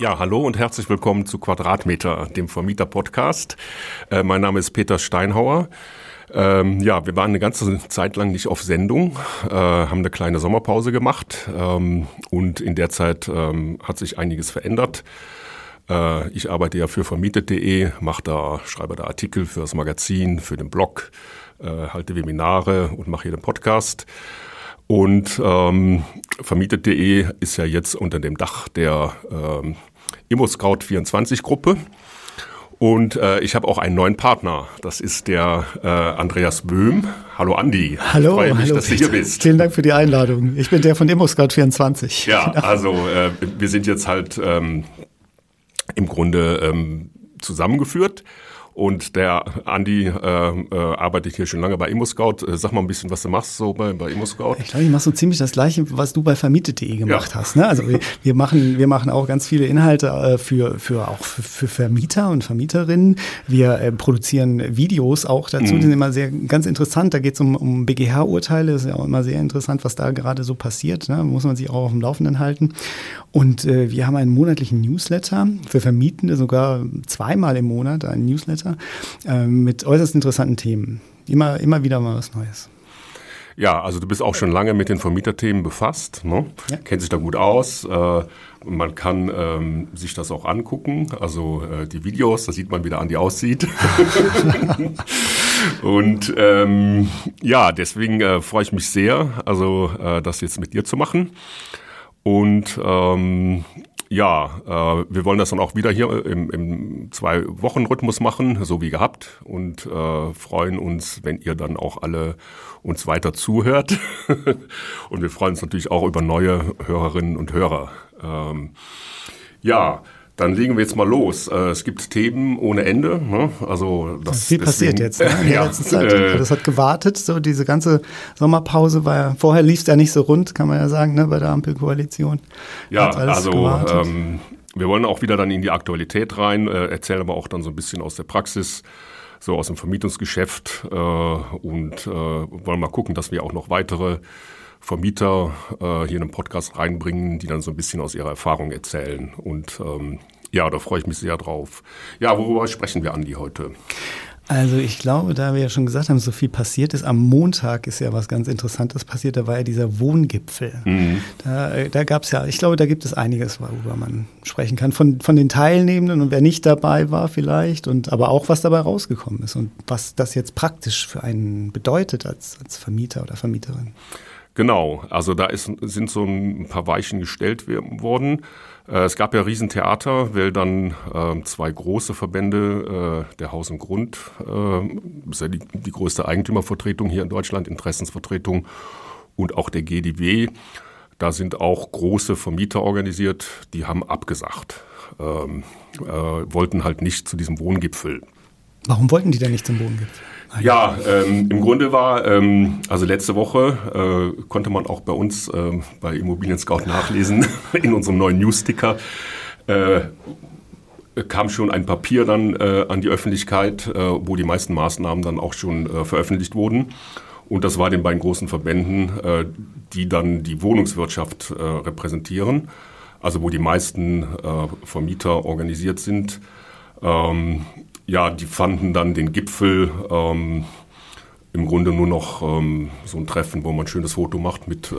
Ja, hallo und herzlich willkommen zu Quadratmeter, dem Vermieter-Podcast. Äh, mein Name ist Peter Steinhauer. Ähm, ja, wir waren eine ganze Zeit lang nicht auf Sendung, äh, haben eine kleine Sommerpause gemacht ähm, und in der Zeit ähm, hat sich einiges verändert. Äh, ich arbeite ja für vermietet.de, mache da, schreibe da Artikel für das Magazin, für den Blog, äh, halte Webinare und mache hier den Podcast. Und ähm, vermietet.de ist ja jetzt unter dem Dach der ähm, ImmoScout24-Gruppe. Und äh, ich habe auch einen neuen Partner. Das ist der äh, Andreas Böhm. Hallo Andi. Hallo, ich freue mich, hallo, dass du hier bist. Vielen Dank für die Einladung. Ich bin der von ImmoScout24. Ja, also äh, wir sind jetzt halt ähm, im Grunde ähm, zusammengeführt. Und der Andi äh, äh, arbeitet hier schon lange bei ImmoScout. Äh, sag mal ein bisschen, was du machst so bei, bei ImmoScout. Ich glaube, ich mache so ziemlich das Gleiche, was du bei vermietet.de gemacht Ja. hast. Ne? Also wir, wir, machen, wir machen auch ganz viele Inhalte äh, für, für auch für, für Vermieter und Vermieterinnen. Wir äh, produzieren Videos auch dazu, die sind immer sehr ganz interessant. Da geht es um, um BGH-Urteile. ist ja auch immer sehr interessant, was da gerade so passiert. Ne? Muss man sich auch auf dem Laufenden halten. Und äh, wir haben einen monatlichen Newsletter für Vermietende, sogar zweimal im Monat einen Newsletter äh, mit äußerst interessanten Themen. Immer, immer wieder mal was Neues. Ja, also du bist auch schon lange mit den Vermieterthemen befasst, ne? Ja. kennt sich da gut aus. Äh, man kann ähm, sich das auch angucken, also äh, die Videos, da sieht man, wie der Andi aussieht. Und ähm, ja, deswegen äh, freue ich mich sehr, also äh, das jetzt mit dir zu machen. Und ähm, ja, äh, wir wollen das dann auch wieder hier im, im Zwei-Wochen-Rhythmus machen, so wie gehabt. Und äh, freuen uns, wenn ihr dann auch alle uns weiter zuhört. und wir freuen uns natürlich auch über neue Hörerinnen und Hörer. Ähm, ja, dann legen wir jetzt mal los. Äh, es gibt Themen ohne Ende. Ne? Also das Viel passiert deswegen- jetzt ne, in der ja, letzten Zeit. äh, das hat gewartet, so diese ganze Sommerpause war ja, vorher lief es ja nicht so rund, kann man ja sagen, ne, bei der Ampelkoalition. Ja, also ähm, wir wollen auch wieder dann in die Aktualität rein, äh, erzählen aber auch dann so ein bisschen aus der Praxis, so aus dem Vermietungsgeschäft äh, und äh, wollen mal gucken, dass wir auch noch weitere Vermieter äh, hier in den Podcast reinbringen, die dann so ein bisschen aus ihrer Erfahrung erzählen. Und ähm, ja, da freue ich mich sehr drauf. Ja, worüber sprechen wir, Andi, heute? Also ich glaube, da wir ja schon gesagt haben, so viel passiert ist, am Montag ist ja was ganz Interessantes passiert, da war ja dieser Wohngipfel. Da, äh, da gab es ja, ich glaube, da gibt es einiges, worüber man sprechen kann, von, von den Teilnehmenden und wer nicht dabei war vielleicht, und aber auch was dabei rausgekommen ist und was das jetzt praktisch für einen bedeutet als, als Vermieter oder Vermieterin. Genau, also da ist, sind so ein paar Weichen gestellt worden. Äh, Es gab ja Riesentheater, weil dann äh, zwei große Verbände, äh, der Haus und Grund, äh, ist ja die, die größte Eigentümervertretung hier in Deutschland, Interessensvertretung und auch der GDW. Da sind auch große Vermieter organisiert, die haben abgesagt, ähm, äh, wollten halt nicht zu diesem Wohngipfel. Warum wollten die denn nicht zum Wohngipfel? Ja, ähm, im Grunde war, ähm, also letzte Woche äh, konnte man auch bei uns ähm, bei Immobilien Scout nachlesen, in unserem neuen Newsticker, äh, kam schon ein Papier dann äh, an die Öffentlichkeit, äh, wo die meisten Maßnahmen dann auch schon äh, veröffentlicht wurden. Und das war den beiden großen Verbänden, äh, die dann die Wohnungswirtschaft äh, repräsentieren, also wo die meisten äh, Vermieter organisiert sind. Ähm, ja, die fanden dann den Gipfel ähm, im Grunde nur noch ähm, so ein Treffen, wo man ein schönes Foto macht mit äh,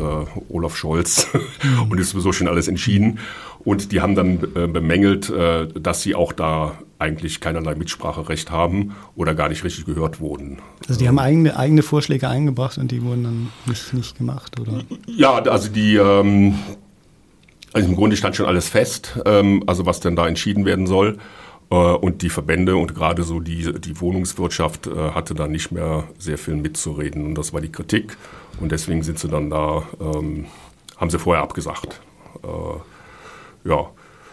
Olaf Scholz und ist sowieso schon alles entschieden. Und die haben dann äh, bemängelt, äh, dass sie auch da eigentlich keinerlei Mitspracherecht haben oder gar nicht richtig gehört wurden. Also die haben eigene, eigene Vorschläge eingebracht und die wurden dann nicht, nicht gemacht, oder? Ja, also die, ähm, also im Grunde stand schon alles fest, ähm, also was denn da entschieden werden soll. Äh, und die Verbände und gerade so die, die Wohnungswirtschaft äh, hatte da nicht mehr sehr viel mitzureden. Und das war die Kritik. Und deswegen sind sie dann da, ähm, haben sie vorher abgesagt. Äh, ja.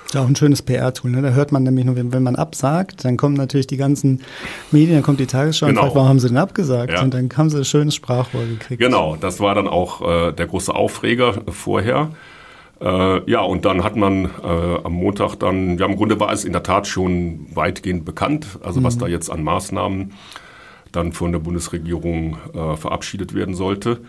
Ist auch ein schönes PR-Tool. Ne? Da hört man nämlich nur, wenn, wenn man absagt, dann kommen natürlich die ganzen Medien, dann kommt die Tagesschau Genau. und fragt, warum haben sie denn abgesagt? Ja. Und dann haben sie ein schönes Sprachrohr gekriegt. Genau, das war dann auch äh, der große Aufreger vorher. Äh, ja, und dann hat man äh, am Montag dann, ja, im Grunde war es in der Tat schon weitgehend bekannt, also was da jetzt an Maßnahmen dann von der Bundesregierung äh, verabschiedet werden sollte.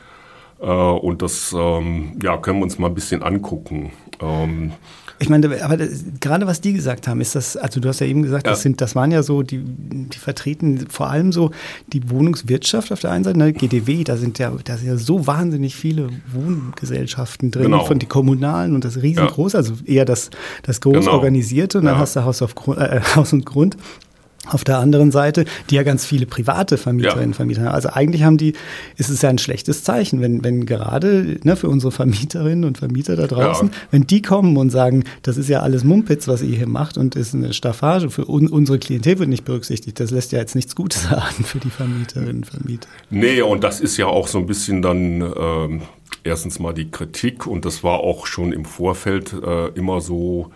Äh, und das ähm, ja, können wir uns mal ein bisschen angucken. Ähm, ich meine, aber das, gerade was die gesagt haben, ist das, also du hast ja eben gesagt, ja. das sind, das waren ja so, die, die vertreten vor allem so die Wohnungswirtschaft auf der einen Seite, ne, GDW, da sind ja, da sind ja so wahnsinnig viele Wohngesellschaften drin, genau. von die kommunalen und das riesengroß, ja. also eher das, das groß genau. organisierte und dann ja. hast du Haus, auf, äh, Haus und Grund auf der anderen Seite, die ja ganz viele private Vermieterinnen und ja. Vermieter haben. Also eigentlich haben die, ist es ja ein schlechtes Zeichen, wenn, wenn gerade ne, für unsere Vermieterinnen und Vermieter da draußen, ja. wenn die kommen und sagen, das ist ja alles Mumpitz, was ihr hier macht und ist eine Staffage, für un, unsere Klientel wird nicht berücksichtigt. Das lässt ja jetzt nichts Gutes sagen für die Vermieterinnen und Vermieter. Nee, und das ist ja auch so ein bisschen dann ähm, erstens mal die Kritik und das war auch schon im Vorfeld äh, immer so,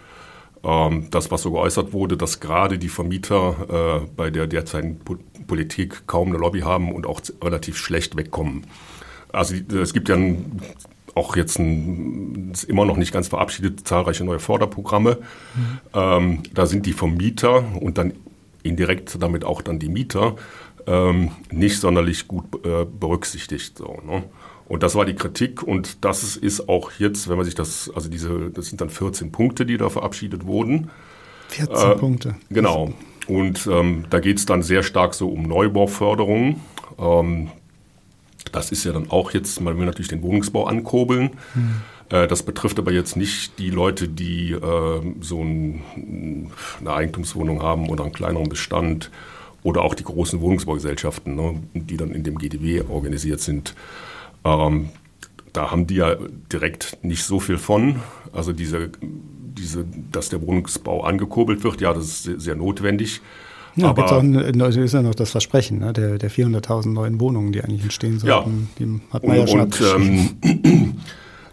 das, was so geäußert wurde, dass gerade die Vermieter äh, bei der derzeitigen Politik kaum eine Lobby haben und auch relativ schlecht wegkommen. Also es gibt ja ein, auch jetzt ein, ist immer noch nicht ganz verabschiedet, zahlreiche neue Förderprogramme. Mhm. Ähm, da sind die Vermieter und dann indirekt damit auch dann die Mieter ähm, nicht sonderlich gut äh, berücksichtigt. So, ne? Und das war die Kritik und das ist auch jetzt, wenn man sich das, also diese, das sind dann 14 Punkte, die da verabschiedet wurden. 14 äh, Punkte. Genau. Und ähm, da geht es dann sehr stark so um Neubauförderung. Ähm, das ist ja dann auch jetzt, man will natürlich den Wohnungsbau ankurbeln. Hm. Äh, das betrifft aber jetzt nicht die Leute, die äh, so ein, eine Eigentumswohnung haben oder einen kleineren Bestand oder auch die großen Wohnungsbaugesellschaften, ne, die dann in dem GDW organisiert sind. Ähm, da haben die ja direkt nicht so viel von. Also diese, diese, dass der Wohnungsbau angekurbelt wird, ja, das ist sehr, sehr notwendig. Ja, aber auch, ist ja noch das Versprechen ne, der, der 400.000 neuen Wohnungen, die eigentlich entstehen sollten. Ja. Die hat man und, ja schon und, ähm,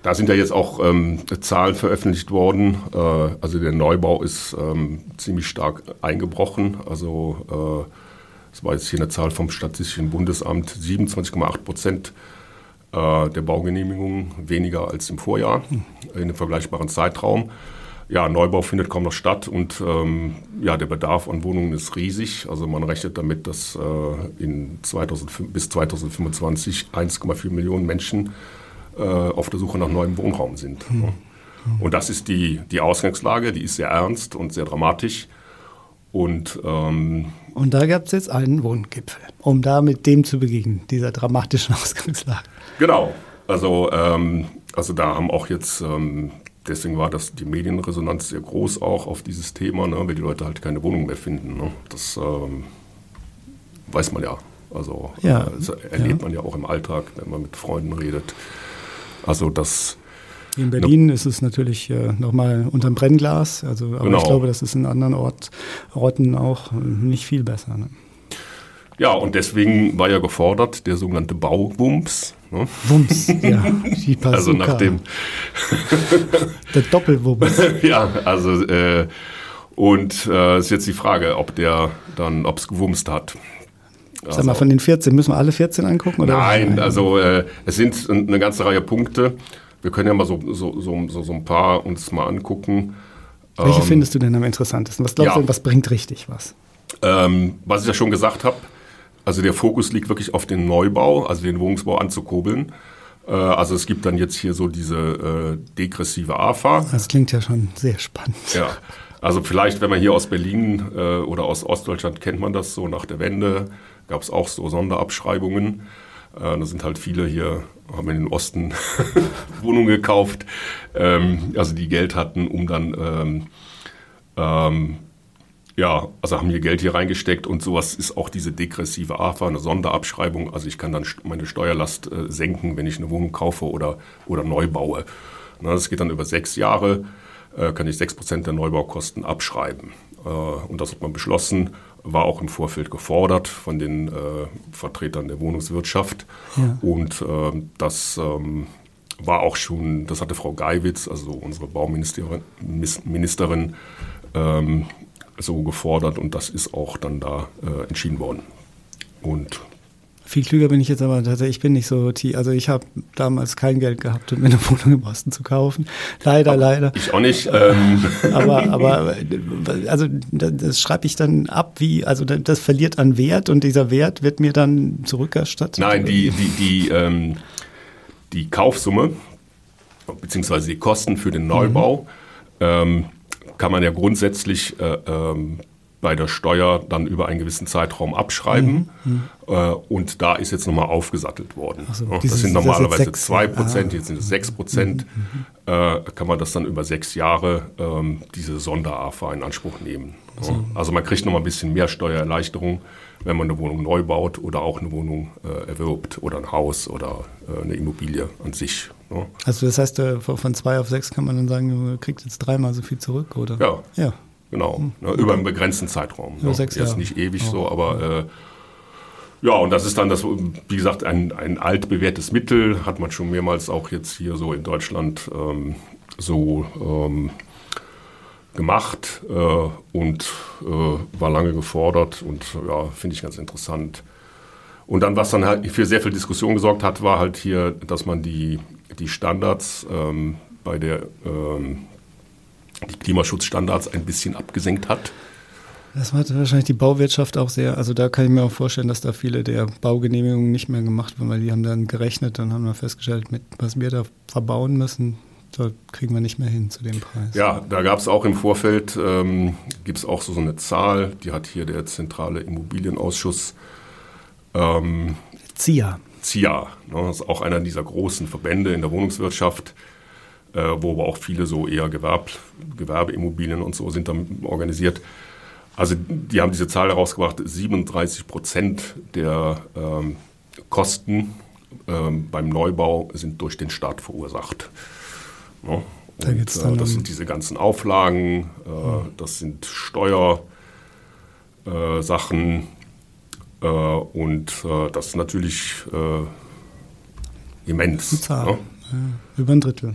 Da sind ja jetzt auch ähm, Zahlen veröffentlicht worden. Äh, also der Neubau ist ähm, ziemlich stark eingebrochen. Also äh, das war jetzt hier eine Zahl vom Statistischen Bundesamt, 27,8 Prozent äh, der Baugenehmigungen weniger als im Vorjahr in einem vergleichbaren Zeitraum. Ja, Neubau findet kaum noch statt und ähm, ja, der Bedarf an Wohnungen ist riesig. Also man rechnet damit, dass äh, in 2005, bis 2025 1,4 Millionen Menschen äh, auf der Suche nach neuem Wohnraum sind. Mhm. Und das ist die, die Ausgangslage, die ist sehr ernst und sehr dramatisch. Und, ähm, und da gab es jetzt einen Wohngipfel, um da mit dem zu begegnen, dieser dramatischen Ausgangslage. Genau. Also, ähm, also da haben auch jetzt, ähm, deswegen war das die Medienresonanz sehr groß auch auf dieses Thema, ne, weil die Leute halt keine Wohnung mehr finden. Ne? Das ähm, weiß man ja. Also ja, äh, das erlebt ja. man ja auch im Alltag, wenn man mit Freunden redet. Also das in Berlin no. ist es natürlich äh, nochmal unterm Brennglas. Also, aber genau. ich glaube, das ist in anderen Ort, Orten auch nicht viel besser. Ne? Ja, und deswegen war ja gefordert der sogenannte Bauwumms. Ne? Wumms, ja. Die also nach dem der Doppelwumms. ja, also äh, und äh, ist jetzt die Frage, ob der dann, ob es gewumst hat. Also, Sag mal, von den 14 müssen wir alle 14 angucken? Oder? Nein, also äh, es sind eine ganze Reihe Punkte. Wir können ja mal so, so, so, so, ein paar uns mal angucken. Welche ähm, findest du denn am interessantesten? Was glaubst ja. du, was bringt richtig was? Ähm, was ich ja schon gesagt habe, also der Fokus liegt wirklich auf den Neubau, also den Wohnungsbau anzukurbeln. Äh, also es gibt dann jetzt hier so diese äh, degressive AFA. Das klingt ja schon sehr spannend. Ja, also vielleicht, wenn man hier aus Berlin äh, oder aus Ostdeutschland kennt man das so nach der Wende, gab es auch so Sonderabschreibungen. Äh, da sind halt viele hier, haben in den Osten Wohnungen gekauft, ähm, also die Geld hatten, um dann ähm, ähm, ja, also haben hier Geld hier reingesteckt und sowas ist auch diese degressive AFA, eine Sonderabschreibung. Also ich kann dann meine Steuerlast äh, senken, wenn ich eine Wohnung kaufe oder, oder neu baue. Na, das geht dann über sechs Jahre, äh, kann ich sechs Prozent der Neubaukosten abschreiben. Äh, und das hat man beschlossen, war auch im Vorfeld gefordert von den äh, Vertretern der Wohnungswirtschaft. Ja. Und äh, das ähm, war auch schon, das hatte Frau Geiwitz, also unsere Bauministerin, Ministerin, ähm, so gefordert und das ist auch dann da äh, entschieden worden. Und viel klüger bin ich jetzt aber tatsächlich, ich bin nicht so, also ich habe damals kein Geld gehabt, um mir eine Wohnung im Osten zu kaufen. Leider, aber leider. Ich auch nicht. Ähm. Aber, aber, also das schreibe ich dann ab, wie, also das verliert an Wert und dieser Wert wird mir dann zurückerstattet. Nein, die, die, die, ähm, die Kaufsumme beziehungsweise die Kosten für den Neubau mhm. ähm, kann man ja grundsätzlich äh, ähm, bei der Steuer dann über einen gewissen Zeitraum abschreiben. Mhm. Äh, und da ist jetzt nochmal aufgesattelt worden. So, das dieses, sind normalerweise das 2 Prozent, ah. jetzt sind es 6 Prozent. Mhm. Äh, kann man das dann über sechs Jahre ähm, diese Sonder-AFA in Anspruch nehmen. So. Also man kriegt nochmal ein bisschen mehr Steuererleichterung, wenn man eine Wohnung neu baut oder auch eine Wohnung äh, erwirbt oder ein Haus oder äh, eine Immobilie an sich. Ja. Also das heißt, äh, von zwei auf sechs kann man dann sagen, du kriegst jetzt dreimal so viel zurück, oder? Ja. ja. Genau, hm. ne, über einen begrenzten Zeitraum. Über ne? sechs Jahre. Jetzt nicht ewig oh. so, aber äh, ja, und das ist dann das, wie gesagt, ein, ein altbewährtes Mittel, hat man schon mehrmals auch jetzt hier so in Deutschland ähm, so ähm, gemacht äh, und äh, war lange gefordert und ja, finde ich ganz interessant. Und dann, was dann halt für sehr viel Diskussion gesorgt hat, war halt hier, dass man die, die Standards ähm, bei der ähm, die Klimaschutzstandards ein bisschen abgesenkt hat. Das hat wahrscheinlich die Bauwirtschaft auch sehr, also da kann ich mir auch vorstellen, dass da viele der Baugenehmigungen nicht mehr gemacht wurden, weil die haben dann gerechnet und haben dann festgestellt, mit was wir da verbauen müssen, da kriegen wir nicht mehr hin zu dem Preis. Ja, da gab es auch im Vorfeld, ähm, gibt es auch so, so eine Zahl, die hat hier der Zentrale Immobilienausschuss. Ähm, ZIA. ZIA, ne, das ist auch einer dieser großen Verbände in der Wohnungswirtschaft äh, wo aber auch viele so eher Gewerb, Gewerbeimmobilien und so sind dann organisiert. Also die haben diese Zahl herausgebracht, 37 Prozent der ähm, Kosten ähm, beim Neubau sind durch den Staat verursacht. Ja, und, da äh, das sind diese ganzen Auflagen, äh, mhm. das sind Steuersachen äh, und äh, das ist natürlich äh, immens. Zahl. Ja? Ja, über ein Drittel.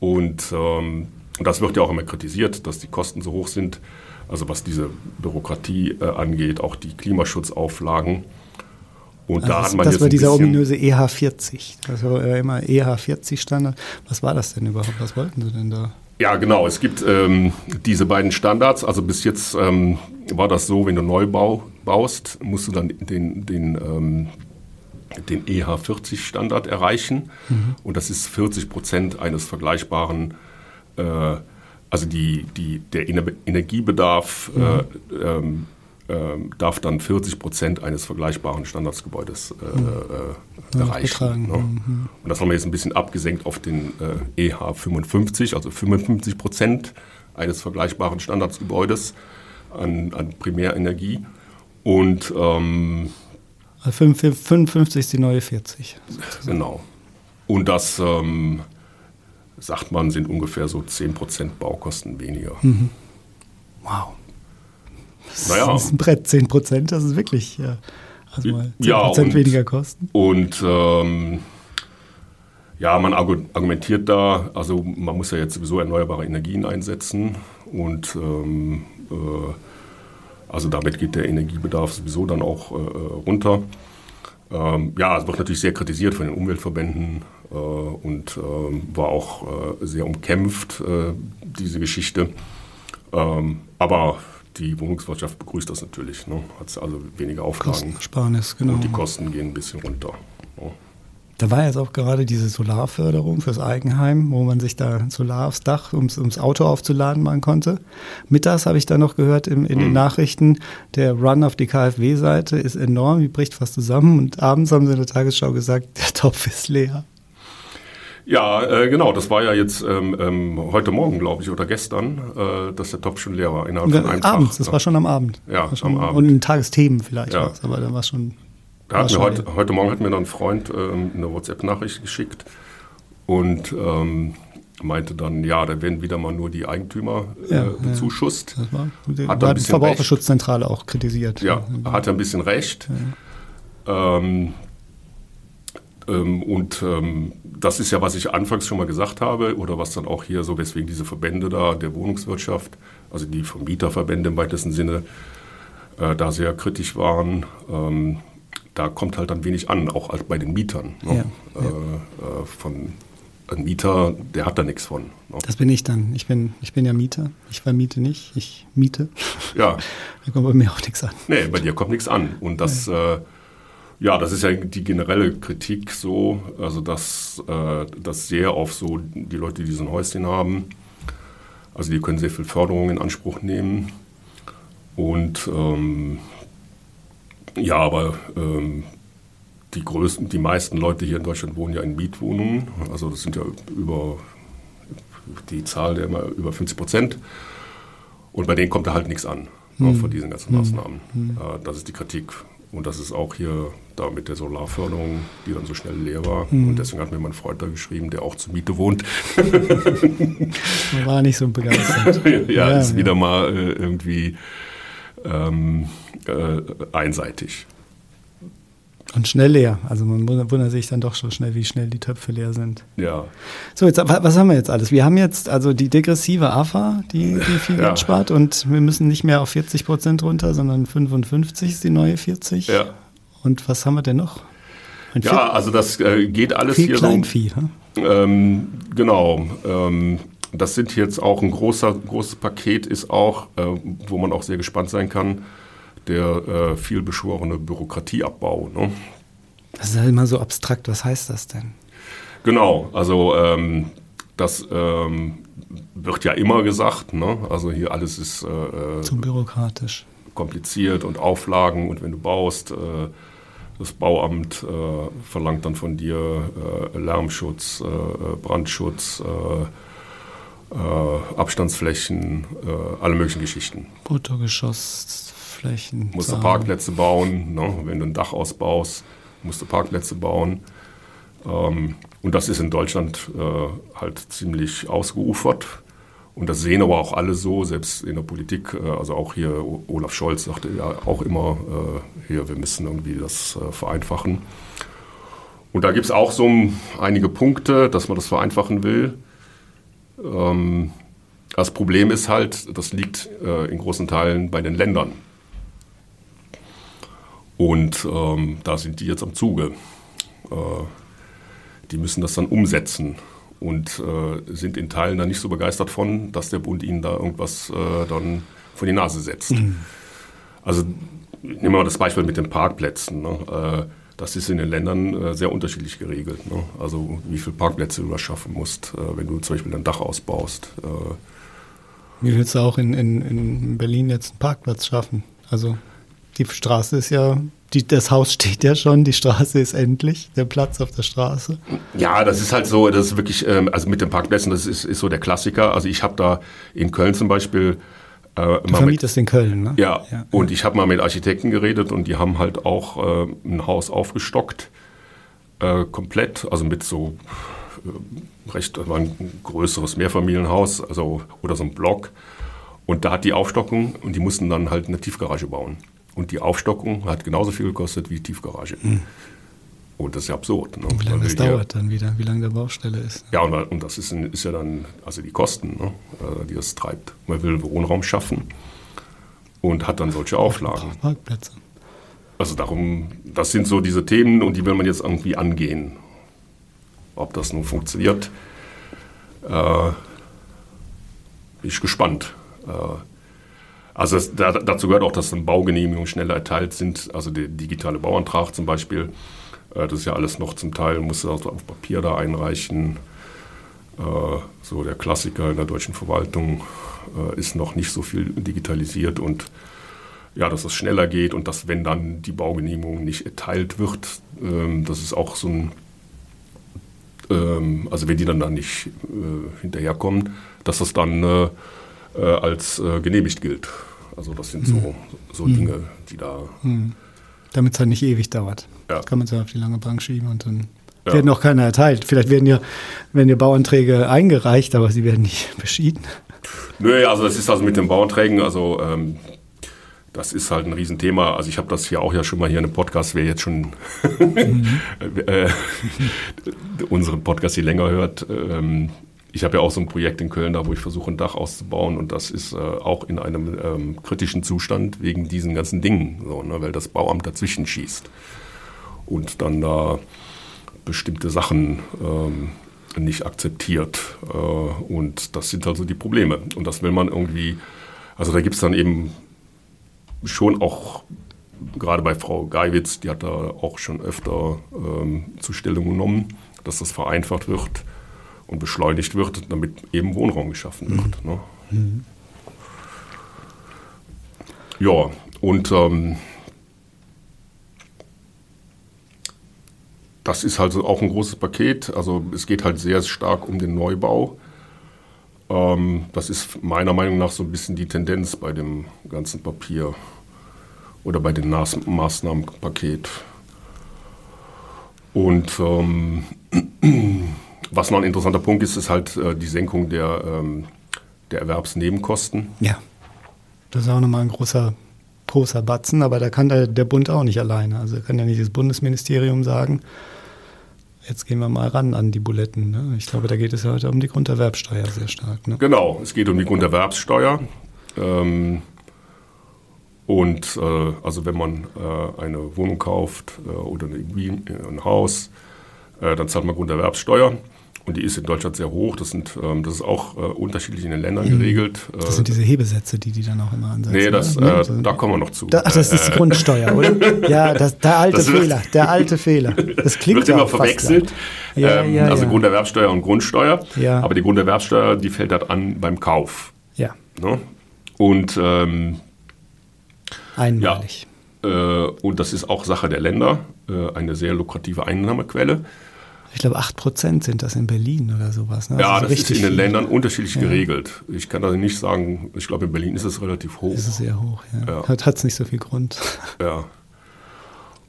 Und ähm, das wird ja auch immer kritisiert, dass die Kosten so hoch sind. Also was diese Bürokratie äh, angeht, auch die Klimaschutzauflagen. Und also da das, hat man das jetzt war dieser ominöse EH40. Das war ja immer EH40-Standard. Was war das denn überhaupt? Was wollten Sie denn da? Ja, genau. Es gibt ähm, diese beiden Standards. Also bis jetzt ähm, war das so, wenn du Neubau baust, musst du dann den, den ähm, den EH40-Standard erreichen. Mhm. Und das ist 40 Prozent eines vergleichbaren, äh, also die, die, der Energiebedarf mhm. äh, ähm, äh, darf dann 40 Prozent eines vergleichbaren Standardsgebäudes äh, mhm. Äh, erreichen. Ne? Mhm. Und das haben wir jetzt ein bisschen abgesenkt auf den äh, EH55, also 55 Prozent eines vergleichbaren Standardsgebäudes an, an Primärenergie. Und ähm, 55 ist die neue 40. Sozusagen. Genau. Und das, ähm, sagt man, sind ungefähr so 10% Baukosten weniger. Mhm. Wow. Das naja. ist ein Brett, 10%, das ist wirklich ja, also mal 10% ja, und, weniger Kosten. Und ähm, ja, man argumentiert da, also man muss ja jetzt sowieso erneuerbare Energien einsetzen und ähm, äh, also damit geht der Energiebedarf sowieso dann auch äh, runter. Ähm, ja, es wird natürlich sehr kritisiert von den Umweltverbänden äh, und äh, war auch äh, sehr umkämpft, äh, diese Geschichte. Ähm, aber die Wohnungswirtschaft begrüßt das natürlich. Ne? Hat also weniger Auflagen. Kostensparen genau. Und die Kosten gehen ein bisschen runter. Da war jetzt auch gerade diese Solarförderung fürs Eigenheim, wo man sich da Solar aufs Dach, ums, ums Auto aufzuladen machen konnte. Mittags habe ich da noch gehört in, in den mhm. Nachrichten, der Run auf die KfW-Seite ist enorm, die bricht fast zusammen. Und abends haben sie in der Tagesschau gesagt, der Topf ist leer. Ja, äh, genau, das war ja jetzt ähm, ähm, heute Morgen, glaube ich, oder gestern, äh, dass der Topf schon leer war innerhalb von einem Abends, Tag. das war schon am Abend. Ja, schon, am Abend. Und in Tagesthemen vielleicht, ja. aber dann war es schon da hat mir heute, heute Morgen hat mir noch ein Freund ähm, eine WhatsApp-Nachricht geschickt und ähm, meinte dann, ja, da werden wieder mal nur die Eigentümer äh, ja, bezuschusst. Ja. Das war, die, hat, hat die Verbraucherschutzzentrale auch kritisiert. Ja, hat er ein bisschen recht. Ja. Ähm, ähm, und ähm, das ist ja, was ich anfangs schon mal gesagt habe oder was dann auch hier so, weswegen diese Verbände da der Wohnungswirtschaft, also die Vermieterverbände im weitesten Sinne, äh, da sehr kritisch waren. Ähm, da kommt halt dann wenig an, auch bei den Mietern. Ne? Ja, ja. Äh, äh, von ein Mieter, der hat da nichts von. Ne? Das bin ich dann. Ich bin, ich bin ja Mieter. Ich vermiete nicht, ich miete. Ja. da kommt bei mir auch nichts an. Nee, bei dir kommt nichts an. Und das, ja. äh, Ja, das ist ja die generelle Kritik so, also dass äh, das sehr auf so die Leute, die so ein Häuschen haben, also die können sehr viel Förderung in Anspruch nehmen. Und ähm, ja, aber ähm, die größten, die meisten Leute hier in Deutschland wohnen ja in Mietwohnungen. Also das sind ja über die Zahl der immer über 50 Prozent. Und bei denen kommt da halt nichts an hm. von diesen ganzen Maßnahmen. Hm. Äh, das ist die Kritik. Und das ist auch hier da mit der Solarförderung, die dann so schnell leer war. Mhm. Und deswegen hat mir mein Freund da geschrieben, der auch zur Miete wohnt. war nicht so begeistert. ja, ja, ist ja. wieder mal äh, irgendwie ähm, äh, einseitig. Und schnell leer. Also man wundert sich dann doch schon schnell, wie schnell die Töpfe leer sind. Ja. So, jetzt, was haben wir jetzt alles? Wir haben jetzt also die degressive AFA, die, die viel Geld spart und wir müssen nicht mehr auf 40 Prozent runter, sondern 55 ist die neue 40. Ja. Und was haben wir denn noch? ja, also das äh, geht alles viel hier Kleinvieh, so. Ähm, genau. Ähm, das sind jetzt auch ein großer, großes Paket, ist auch, äh, wo man auch sehr gespannt sein kann der äh, vielbeschworene Bürokratieabbau. Ne? Das ist ja immer so abstrakt. Was heißt das denn? Genau, also ähm, das ähm, wird ja immer gesagt. Ne? Also hier alles ist äh, äh zu bürokratisch. Kompliziert und Auflagen und wenn du baust, äh, das Bauamt äh, verlangt dann von dir äh, Lärmschutz, Brandschutz, Abstandsflächen, alle möglichen Geschichten. Bruttogeschoss Flächen. Musst du Parkplätze bauen, ne? wenn du ein Dach ausbaust, musst du Parkplätze bauen. Ähm, und das ist in Deutschland äh, halt ziemlich ausgeufert. Und das sehen aber auch alle so, selbst in der Politik. Äh, also auch hier Olaf Scholz sagte ja auch immer, äh, hier, wir müssen irgendwie das äh, vereinfachen. Und da gibt es auch so einige Punkte, dass man das vereinfachen will. Ähm, das Problem ist halt, das liegt äh, in großen Teilen bei den Ländern. Und ähm, da sind die jetzt am Zuge. Äh, die müssen das dann umsetzen und äh, sind in Teilen dann nicht so begeistert von, dass der Bund ihnen da irgendwas äh, dann vor die Nase setzt. Mhm. Also nehmen wir mal das Beispiel mit den Parkplätzen. Ne? Äh, das ist in den Ländern äh, sehr unterschiedlich geregelt. Ne? Also wie viele Parkplätze du da schaffen musst, äh, wenn du zum Beispiel ein Dach ausbaust. Wie willst du auch in, in, in Berlin jetzt einen Parkplatz schaffen? Also die Straße ist ja, die, das Haus steht ja schon, die Straße ist endlich, der Platz auf der Straße. Ja, das ist halt so, das ist wirklich, ähm, also mit den Parkplätzen, das ist, ist so der Klassiker. Also ich habe da in Köln zum Beispiel äh, du vermietest in Köln, ne? Ja, ja. und ich habe mal mit Architekten geredet und die haben halt auch äh, ein Haus aufgestockt, äh, komplett, also mit so äh, recht, war ein größeres Mehrfamilienhaus, also oder so ein Block. Und da hat die Aufstockung und die mussten dann halt eine Tiefgarage bauen. Und die Aufstockung hat genauso viel gekostet wie die Tiefgarage. Mhm. Und das ist ja absurd. Ne? Wie lange das dauert dann wieder, wie lange der Baustelle ist. Ja, und, und das ist, ist, ja dann, also die Kosten, ne? Äh, die das treibt. Man will Wohnraum schaffen und hat dann solche Auflagen. Parkplätze. Also darum, das sind so diese Themen und die will man jetzt irgendwie angehen. Ob das nun funktioniert, äh, bin ich gespannt. Äh, also es, da, dazu gehört auch, dass dann Baugenehmigungen schneller erteilt sind. Also der digitale Bauantrag zum Beispiel, äh, das ist ja alles noch zum Teil, muss du auf Papier da einreichen. Äh, so der Klassiker in der deutschen Verwaltung äh, ist noch nicht so viel digitalisiert und ja, dass es schneller geht und dass, wenn dann die Baugenehmigung nicht erteilt wird, ähm, das ist auch so ein, ähm, also wenn die dann, dann nicht hinterherkommen, dass das dann als genehmigt gilt. Also das sind so, hm. so hm. Dinge, die da... Hm. Damit es halt nicht ewig dauert. Ja. Kann man es ja auf die lange Bank schieben und dann ja. werden auch keiner erteilt. Vielleicht werden ja, werden ja Bauanträge eingereicht, aber sie werden nicht beschieden. Nö, also das ist also mit den Bauanträgen, also ähm, das ist halt ein Riesenthema. Also ich habe das hier auch ja schon mal hier in einem Podcast, wer jetzt schon mhm. äh, unseren Podcast hier länger hört, ähm, ich habe ja auch so ein Projekt in Köln, da wo ich versuche, ein Dach auszubauen und das ist äh, auch in einem ähm, kritischen Zustand wegen diesen ganzen Dingen, so, ne, weil das Bauamt dazwischen schießt und dann da bestimmte Sachen ähm, nicht akzeptiert. Äh, und das sind also die Probleme. Und das will man irgendwie, also da gibt es dann eben schon auch gerade bei Frau Geiwitz, die hat da auch schon öfter ähm, zu Stellung genommen, dass das vereinfacht wird und beschleunigt wird, damit eben Wohnraum geschaffen wird. Mhm. Ne? Mhm. Ja, und ähm, das ist halt auch ein großes Paket. Also es geht halt sehr stark um den Neubau. Ähm, das ist meiner Meinung nach so ein bisschen die Tendenz bei dem ganzen Papier oder bei dem Maßnahmenpaket. Und ähm, was noch ein interessanter Punkt ist, ist halt äh, die Senkung der, ähm, der Erwerbsnebenkosten. Ja, das ist auch nochmal ein großer, großer Batzen, aber da kann der, der Bund auch nicht alleine. Also kann ja nicht das Bundesministerium sagen, jetzt gehen wir mal ran an die Buletten. Ne? Ich glaube, da geht es heute um die Grunderwerbsteuer sehr stark. Ne? Genau, es geht um die Grunderwerbssteuer. Ähm, und äh, also wenn man äh, eine Wohnung kauft äh, oder eine, ein Haus, äh, dann zahlt man Grunderwerbssteuer. Und die ist in Deutschland sehr hoch. Das, sind, ähm, das ist auch äh, unterschiedlich in den Ländern mhm. geregelt. Das sind diese Hebesätze, die die dann auch immer ansetzen. Nee, das, äh, da kommen wir noch zu. Da, ach, das ist die Grundsteuer, oder? Ja, das, der alte das Fehler, der alte Fehler. Das klingt wird immer verwechselt. Ja, ähm, ja, also ja. Grunderwerbsteuer und Grundsteuer. Ja. Aber die Grunderwerbsteuer, die fällt halt an beim Kauf. Ja. Ne? Und ähm, einmalig. Ja, äh, und das ist auch Sache der Länder, äh, eine sehr lukrative Einnahmequelle. Ich glaube, 8 Prozent sind das in Berlin oder sowas. Ne? Ja, also das ist in den. Ländern unterschiedlich ja. geregelt. Ich kann da nicht sagen, ich glaube, in Berlin ist es relativ hoch. Ist es sehr hoch, ja. ja. Hat es nicht so viel Grund. Ja.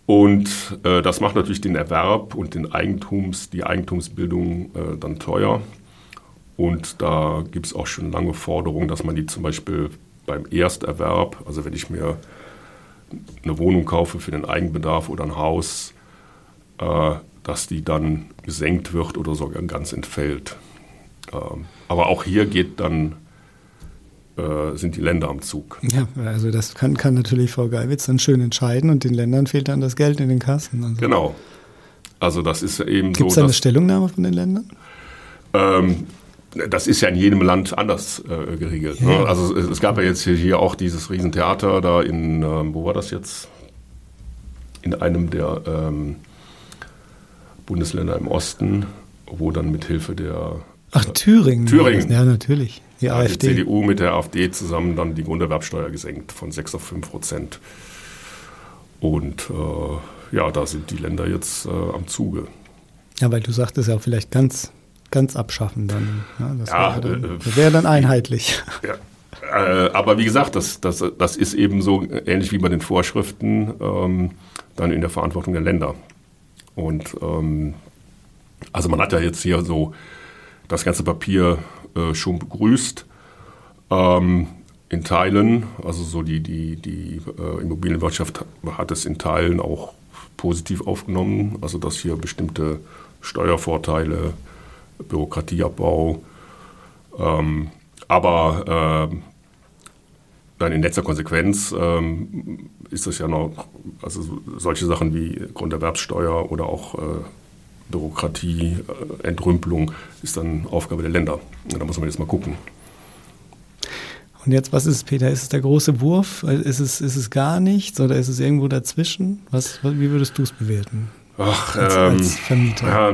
Und äh, das macht natürlich den Erwerb und den Eigentums, die Eigentumsbildung äh, dann teuer. Und da gibt es auch schon lange Forderungen, dass man die zum Beispiel beim Ersterwerb, also wenn ich mir eine Wohnung kaufe für den Eigenbedarf oder ein Haus, äh, dass die dann gesenkt wird oder sogar ganz entfällt. Ähm, aber auch hier geht dann äh, sind die Länder am Zug. Ja, also das kann, kann natürlich Frau Geiwitz dann schön entscheiden und den Ländern fehlt dann das Geld in den Kassen. Also genau. Also das ist eben Gibt's so. Gibt es da eine Stellungnahme von den Ländern? Ähm, das ist ja in jedem Land anders äh, geregelt. Ne? Also es, es, gab ja jetzt hier, hier auch dieses Riesentheater da in, ähm, wo war das jetzt? In einem der ähm, Bundesländer im Osten, wo dann mit Hilfe der Ach, Thüringen. Thüringen. Ja, natürlich. Die ja, AfD. Die CDU mit der AfD zusammen dann die Grunderwerbsteuer gesenkt von 6 auf 5 Prozent. Und äh, ja, da sind die Länder jetzt äh, am Zuge. Ja, weil du sagtest ja vielleicht ganz ganz abschaffen dann. Ja, das ja, wäre dann, äh, wär dann einheitlich. Ja. Äh, aber wie gesagt, das, das, das ist eben so ähnlich wie bei den Vorschriften ähm, dann in der Verantwortung der Länder. Und ähm, also man hat ja jetzt hier so das ganze Papier äh, schon begrüßt. Ähm, in Teilen, also so die, die, die äh, Immobilienwirtschaft hat es in Teilen auch positiv aufgenommen, also dass hier bestimmte Steuervorteile Bürokratieabbau. Ähm, aber äh, dann in letzter Konsequenz ähm, ist das ja noch, also solche Sachen wie Grunderwerbssteuer oder auch äh, Bürokratie, äh, Entrümpelung ist dann Aufgabe der Länder. da muss man jetzt mal gucken. Und jetzt, was ist es, Peter? Ist es der große Wurf? Ist es, ist es gar nichts oder ist es irgendwo dazwischen? Was, wie würdest du es bewerten? Ach, als, ähm, als Vermieter. Ja,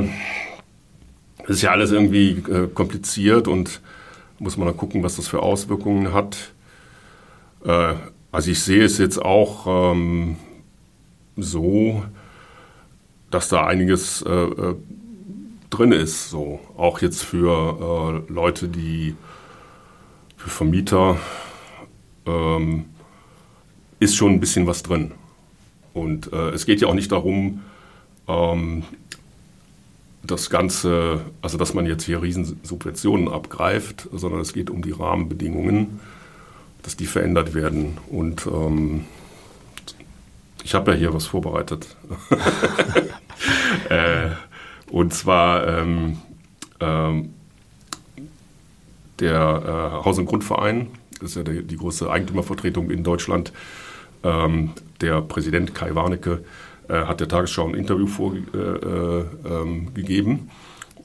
das ist ja alles irgendwie äh, kompliziert und muss man dann gucken, was das für Auswirkungen hat. Äh, also ich sehe es jetzt auch ähm, so, dass da einiges äh, äh drin ist, so auch jetzt für äh, Leute, die für Vermieter ähm, ist schon ein bisschen was drin. Und äh, es geht ja auch nicht darum, ähm, das Ganze, also dass man jetzt hier Riesensubventionen abgreift, sondern es geht um die Rahmenbedingungen, dass die verändert werden. Und ähm, ich habe ja hier was vorbereitet. äh, und zwar ähm, ähm, der äh, Haus- und Grundverein, das ist ja die, die große Eigentümervertretung in Deutschland, ähm, der Präsident Kai Warnecke, äh, hat der Tagesschau ein Interview vorgegeben. Äh, ähm,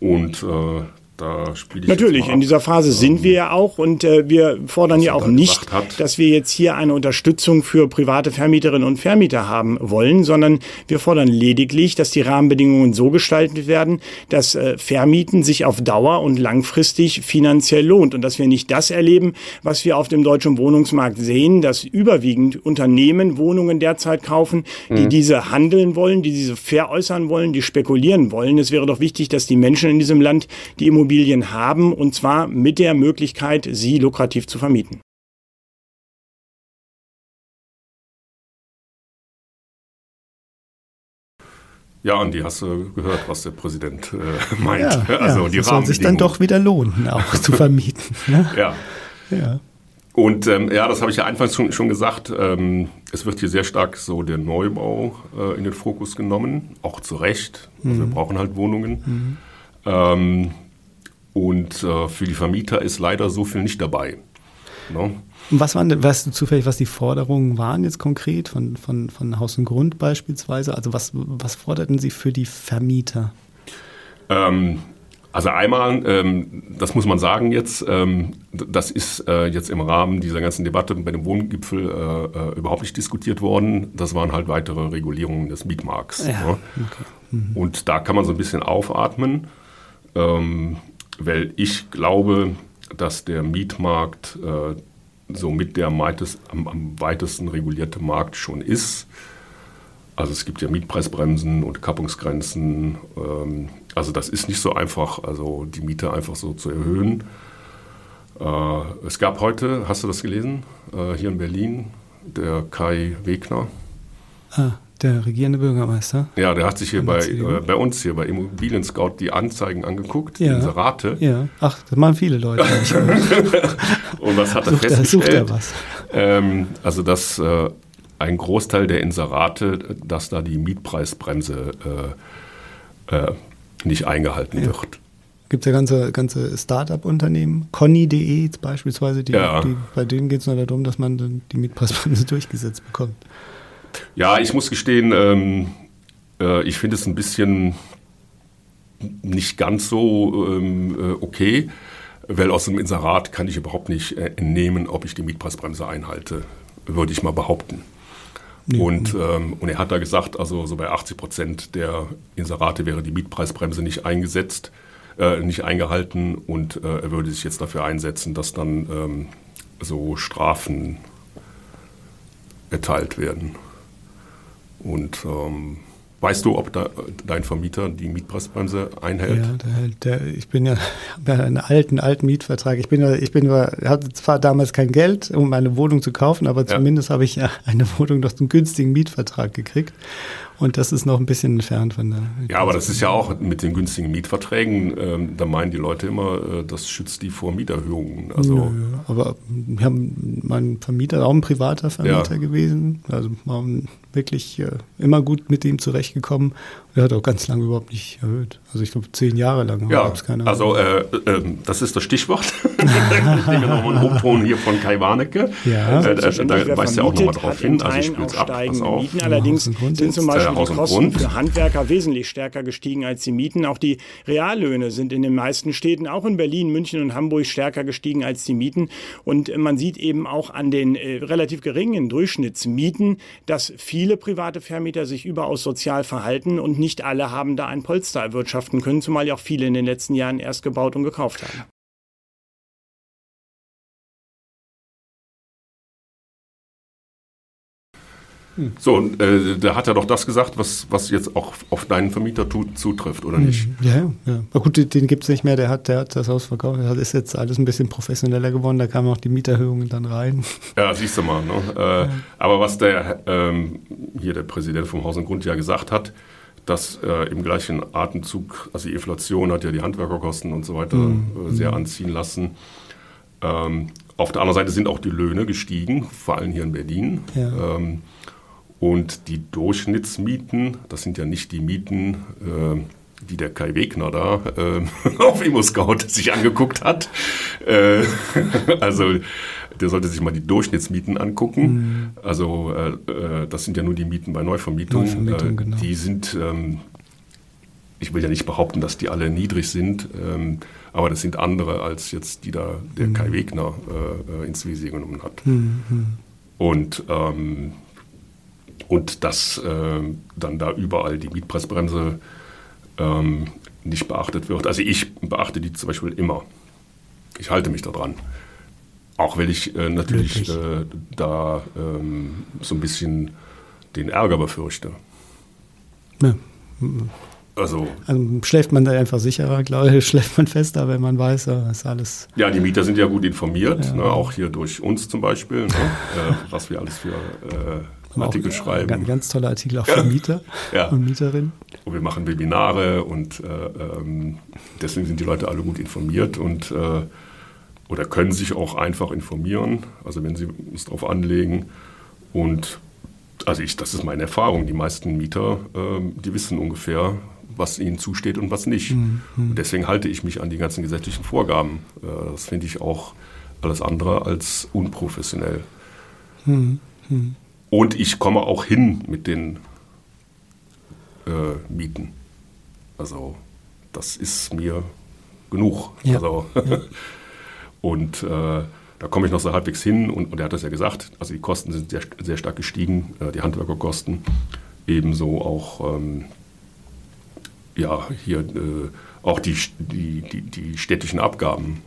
und äh, da spiele ich Natürlich, in dieser Phase sind wir ja auch und äh, wir fordern ja auch nicht, dass wir jetzt hier eine Unterstützung für private Vermieterinnen und Vermieter haben wollen, sondern wir fordern lediglich, dass die Rahmenbedingungen so gestaltet werden, dass äh, Vermieten sich auf Dauer und langfristig finanziell lohnt und dass wir nicht das erleben, was wir auf dem deutschen Wohnungsmarkt sehen, dass überwiegend Unternehmen Wohnungen derzeit kaufen, die mhm. diese handeln wollen, die diese veräußern wollen, die spekulieren wollen. Es wäre doch wichtig, dass die Menschen in diesem Land die Immobilien haben und zwar mit der Möglichkeit, sie lukrativ zu vermieten. Ja, Andi, hast du gehört, was der Präsident äh, meint? Ja, also ja, die soll sich dann doch wieder lohnen, auch zu vermieten. Ne? Ja. ja. Und ähm, ja, das habe ich ja anfangs schon, schon gesagt. Ähm, es wird hier sehr stark so der Neubau äh, in den Fokus genommen, auch zu Recht. Also mhm. Wir brauchen halt Wohnungen. Mhm. Ähm, und äh, für die Vermieter ist leider so viel nicht dabei. No? Ne? Was waren, weißt du zufällig, was die Forderungen waren jetzt konkret von, von, von Haus und Grund beispielsweise? Also was, was forderten sie für die Vermieter? Ähm, also einmal, ähm, das muss man sagen jetzt, ähm, das ist äh, jetzt im Rahmen dieser ganzen Debatte bei dem Wohngipfel äh, äh, überhaupt nicht diskutiert worden. Das waren halt weitere Regulierungen des Mietmarkts. Ja, ne? okay. mhm. Und da kann man so ein bisschen aufatmen, ähm, weil ich glaube, dass der Mietmarkt äh, somit der am, am weitesten regulierte Markt schon ist. Also es gibt ja Mietpreisbremsen und Kappungsgrenzen. Ähm, also das ist nicht so einfach, also die Miete einfach so zu erhöhen. Äh, es gab heute, hast du das gelesen, äh, hier in Berlin, der Kai Wegner. Ah, der regierende Bürgermeister. Ja, der hat sich hier bei, äh, bei uns hier bei Immobilien Scout die Anzeigen angeguckt, ja. die Inserate. Ja, ach, das machen viele Leute. und was hat er sucht festgestellt? Er, sucht er was? Ähm, also, dass äh, ein Großteil der Inserate, dass da die Mietpreisbremse äh, äh nicht eingehalten ja. wird. Gibt es ja ganze, ganze Start-up-Unternehmen, Conny.de beispielsweise, die, ja. die, bei denen geht es nur darum, dass man dann die Mietpreisbremse durchgesetzt bekommt. Ja, ich muss gestehen, ähm, äh, ich finde es ein bisschen nicht ganz so ähm, äh, okay, weil aus dem Inserat kann ich überhaupt nicht äh, entnehmen, ob ich die Mietpreisbremse einhalte, würde ich mal behaupten. Nee. Und, ähm, und er hat da gesagt, also so bei 80 Prozent der Inserate wäre die Mietpreisbremse nicht eingesetzt, äh, nicht eingehalten und äh, er würde sich jetzt dafür einsetzen, dass dann ähm, so Strafen erteilt werden. Und ähm, weißt du, ob da, dein Vermieter die Mietpreisbremse einhält? Ja, der, der, ich bin ja, habe ja einen alten, alten Mietvertrag. Ich bin, ich bin, hatte zwar damals kein Geld, um eine Wohnung zu kaufen, aber zumindest habe ich ja eine Wohnung durch einen günstigen Mietvertrag gekriegt. Und das ist noch ein bisschen entfernt von der. Ja, aber das ist ja auch mit den günstigen Mietverträgen, ähm, da meinen die Leute immer, äh, das schützt die vor Mieterhöhungen. Also ja, aber wir haben mein Vermieter auch ein privater Vermieter ja. gewesen. Also waren wirklich äh, immer gut mit ihm zurechtgekommen. Er hat auch ganz lange überhaupt nicht erhöht. Also ich glaube zehn Jahre lang ja, gab es keine Also äh, äh, das ist das Stichwort. ich nehme nochmal einen Hochton hier von Kai Warnecke. Ja. Äh, da, da weist ja auch nochmal drauf hin. Also ich spiele es ab, pass auf. Mieten. Allerdings sind zum Beispiel die Kosten für Handwerker wesentlich stärker gestiegen als die Mieten. Auch die Reallöhne sind in den meisten Städten, auch in Berlin, München und Hamburg, stärker gestiegen als die Mieten. Und man sieht eben auch an den äh, relativ geringen Durchschnittsmieten, dass viele private Vermieter sich überaus sozial verhalten und nicht alle haben da ein Polster erwirtschaften können, zumal ja auch viele in den letzten Jahren erst gebaut und gekauft haben. So, äh, da hat er doch das gesagt, was, was jetzt auch auf deinen Vermieter tut, zutrifft, oder nicht? Hm, ja, ja. Aber gut, den, den gibt es nicht mehr, der hat, der hat das Haus verkauft. Das ist jetzt alles ein bisschen professioneller geworden, da kamen auch die Mieterhöhungen dann rein. Ja, siehst du mal. Ne? Äh, ja. Aber was der ähm, hier der Präsident vom Haus und Grund ja gesagt hat, dass äh, im gleichen Atemzug, also die Inflation hat ja die Handwerkerkosten und so weiter mhm. äh, sehr anziehen lassen. Ähm, auf der anderen Seite sind auch die Löhne gestiegen, vor allem hier in Berlin. Ja. Ähm, und die Durchschnittsmieten, das sind ja nicht die Mieten, äh, die der Kai Wegner da äh, auf ImmoScout sich angeguckt hat. Äh, also der sollte sich mal die Durchschnittsmieten angucken. Mhm. Also äh, äh das sind ja nur die Mieten bei Neuvermietung. Neuvermietung äh, genau. Die sind ähm, ich will ja nicht behaupten, dass die alle niedrig sind, ähm, aber das sind andere als jetzt die da der mhm. Kai Wegner äh, ins Visier genommen hat. Mhm. Und, ähm, und dass äh, dann da überall die Mietpreisbremse ähm, nicht beachtet wird. Also ich beachte die zum Beispiel immer. Ich halte mich daran. Auch wenn ich äh, natürlich äh, da ähm, so ein bisschen den Ärger befürchte. Ja. Also, also, schläft man da einfach sicherer, glaube ich, schläft man fester, wenn man weiß, das ist alles. Ja, die Mieter sind ja gut informiert, ja. Ne, auch hier durch uns zum Beispiel, ne, äh, was wir alles für äh, Artikel auch, schreiben. Ganz, ganz tolle Artikel auch für Mieter ja. und Mieterinnen. Und wir machen Webinare und äh, ähm, deswegen sind die Leute alle gut informiert und äh, oder können sich auch einfach informieren, also wenn sie es darauf anlegen. Und also ich, das ist meine Erfahrung. Die meisten Mieter, ähm, die wissen ungefähr, was ihnen zusteht und was nicht. Mhm. Und deswegen halte ich mich an die ganzen gesetzlichen Vorgaben. Äh, das finde ich auch alles andere als unprofessionell. Mhm. Mhm. Und ich komme auch hin mit den äh, Mieten. Also das ist mir genug. Ja. Also, ja. und äh, da komme ich noch so halbwegs hin und, und er hat das ja gesagt, also die Kosten sind sehr, sehr stark gestiegen, äh, die Handwerkerkosten, ebenso auch ähm, ja, hier äh, auch die, die, die, die, städtischen Abgaben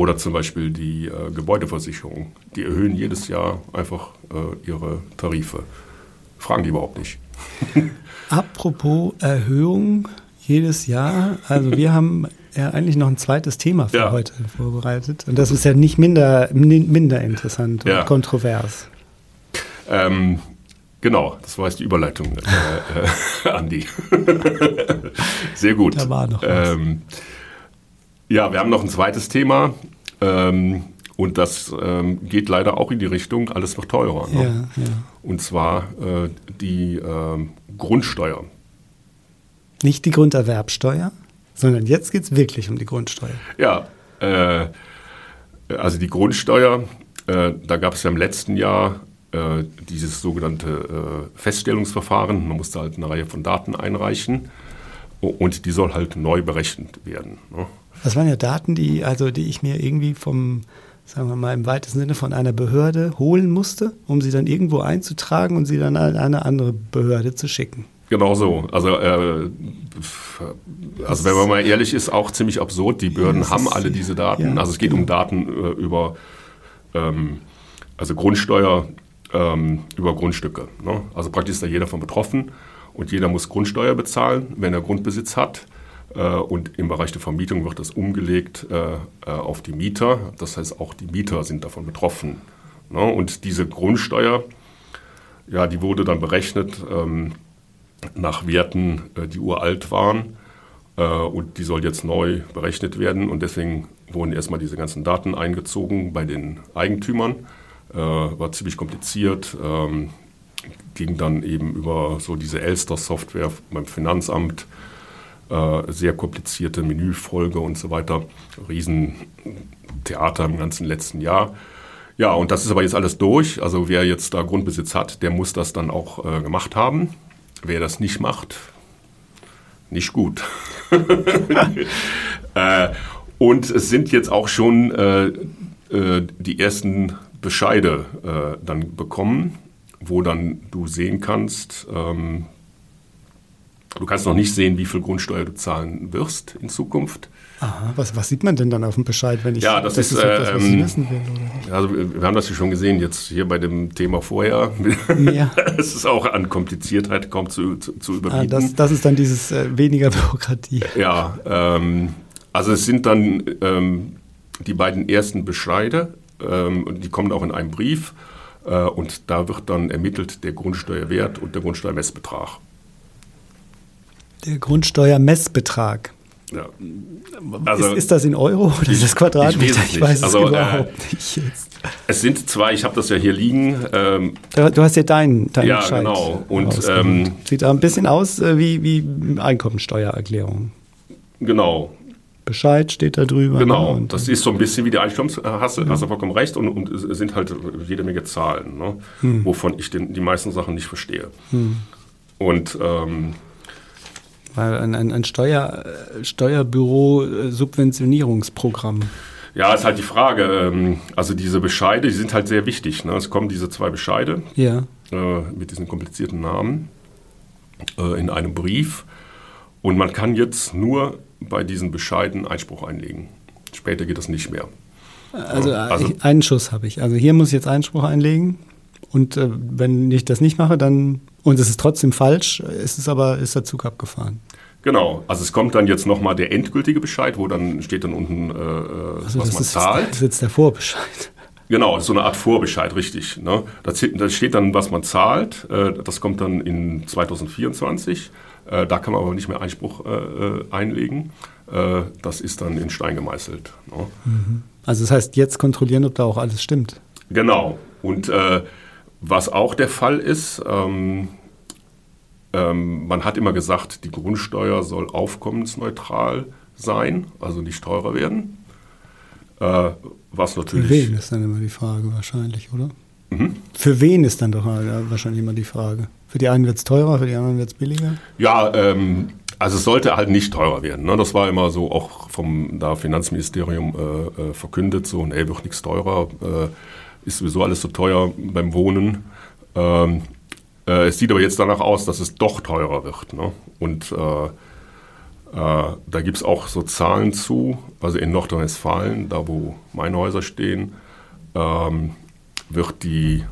oder zum Beispiel die äh, Gebäudeversicherung, die erhöhen jedes Jahr einfach äh, ihre Tarife. Fragen die überhaupt nicht. Apropos Erhöhung jedes Jahr, also wir haben ja eigentlich noch ein zweites Thema für ja. heute vorbereitet. Und das ist ja nicht minder, minder interessant ja. und kontrovers. Ähm, genau, das war jetzt die Überleitung, äh, äh, Andi. Sehr gut. Da war noch was. Ähm, ja, wir haben noch ein zweites Thema. Ähm, und das ähm, geht leider auch in die Richtung, alles wird teurer. Ne? Ja, ja. Und zwar äh, die ähm, Grundsteuer. Nicht die Grunderwerbsteuer? sondern jetzt geht es wirklich um die Grundsteuer. Ja, äh, also die Grundsteuer, äh, da gab es ja im letzten Jahr äh, dieses sogenannte äh, Feststellungsverfahren. Man musste halt eine Reihe von Daten einreichen und die soll halt neu berechnet werden. Ne? Das waren ja Daten, die, also die ich mir irgendwie vom, sagen wir mal im weitesten Sinne von einer Behörde holen musste, um sie dann irgendwo einzutragen und sie dann an eine andere Behörde zu schicken. Genau so. Also, äh, also wenn man mal ehrlich ist, auch ziemlich absurd. Die Behörden ja, haben alle diese Daten. Ja, also es geht genau. um Daten äh, über ähm, also Grundsteuer ähm, über Grundstücke. Ne? Also praktisch ist da jeder von betroffen und jeder muss Grundsteuer bezahlen, wenn er Grundbesitz hat. Äh, und im Bereich der Vermietung wird das umgelegt äh, äh, auf die Mieter. Das heißt, auch die Mieter sind davon betroffen. Ne? Und diese Grundsteuer, ja, die wurde dann berechnet. Ähm, nach Werten, die uralt waren. Und die soll jetzt neu berechnet werden. Und deswegen wurden erstmal diese ganzen Daten eingezogen bei den Eigentümern. War ziemlich kompliziert. Ähm, ging dann eben über so diese Elster-Software beim Finanzamt. Sehr komplizierte Menüfolge und so weiter. Riesentheater im ganzen letzten Jahr. Ja, und das ist aber jetzt alles durch. Also wer jetzt da Grundbesitz hat, der muss das dann auch äh, gemacht haben. Wer das nicht macht, nicht gut. äh, und es sind jetzt auch schon äh, äh, die ersten Bescheide äh, dann bekommen, wo dann du sehen kannst, ähm, du kannst noch nicht sehen, wie viel Grundsteuer du zahlen wirst in Zukunft. Aha, was, was sieht man denn dann auf dem Bescheid, wenn ich ja, das, das ist, etwas, was ich ähm, wissen will? Oder? Also wir haben das ja schon gesehen, jetzt hier bei dem Thema vorher. Ja. es ist auch an Kompliziertheit kaum zu, zu, zu überbieten. Ah, das, das ist dann dieses äh, weniger Bürokratie. Ja, ähm, also es sind dann ähm, die beiden ersten Bescheide, ähm, die kommen auch in einem Brief äh, und da wird dann ermittelt der Grundsteuerwert und der Grundsteuermessbetrag. Der Grundsteuermessbetrag. Ja. Also, ist, ist, das in Euro oder ist das Quadratmeter? Ich, ich weiß es also, überhaupt äh, nicht jetzt. Es sind zwei, ich habe das ja hier liegen. Ähm, du hast ja deinen dein Ja, Bescheid genau. Und, ähm, Sieht da ein bisschen aus äh, wie, wie Einkommensteuererklärung. Genau. Bescheid steht da drüber. Genau, ne? das ist so ein bisschen wie die Einkommens, hast, ja. hast du vollkommen recht, und, und, es sind halt jede Menge Zahlen, ne? hm. wovon ich den, die meisten Sachen nicht verstehe. Hm. Und ähm, Weil ein, ein, ein Steuer, Steuerbüro-Subventionierungsprogramm. Ja, ist halt die Frage. Ähm, also diese Bescheide, die sind halt sehr wichtig. Ne? Es kommen diese zwei Bescheide ja. äh, mit diesen komplizierten Namen äh, in einem Brief. Und man kann jetzt nur bei diesen Bescheiden Einspruch einlegen. Später geht das nicht mehr. Also, also einen Schuss habe ich. Also hier muss ich jetzt Einspruch einlegen. Und äh, wenn ich das nicht mache, dann und es ist trotzdem falsch, ist es aber ist der Zug abgefahren. Genau, also es kommt dann jetzt nochmal der endgültige Bescheid, wo dann steht dann unten, äh, also was man ist, zahlt. Das ist jetzt der Vorbescheid. Genau, so eine Art Vorbescheid, richtig. Ne? Da, steht dann, was man zahlt. Äh, das kommt dann in 2024. Äh, da kann man aber nicht mehr Einspruch äh, einlegen. Das ist dann in Stein gemeißelt. Ne? Mhm. Also das heißt, jetzt kontrollieren, ob da auch alles stimmt. Genau. Und was auch der Fall ist, ähm, ähm, man hat immer gesagt, die Grundsteuer soll aufkommensneutral sein, also nicht teurer werden. Äh, was natürlich. Für wen ist dann immer die Frage wahrscheinlich, oder? Mhm. Für wen ist dann doch wahrscheinlich immer die Frage? Für die einen wird es teurer, für die anderen wird es billiger? Ja, ähm, also es sollte halt nicht teurer werden. Ne? Das war immer so auch vom da Finanzministerium äh, äh, verkündet, so, nee, wird nichts teurer, äh, ist sowieso alles so teuer beim Wohnen. Ähm, äh, es sieht aber jetzt danach aus, dass es doch teurer wird. Ne? Und äh, äh, da gibt es auch so Zahlen zu, also in Nordrhein-Westfalen, da wo meine Häuser stehen, ähm, wird die